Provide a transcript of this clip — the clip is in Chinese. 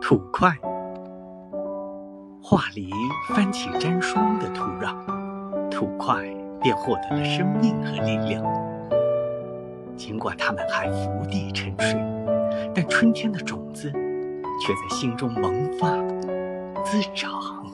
土块，画里翻起沾霜的土壤，土块便获得了生命和力量。尽管它们还伏地沉睡，但春天的种子却在心中萌发、滋长。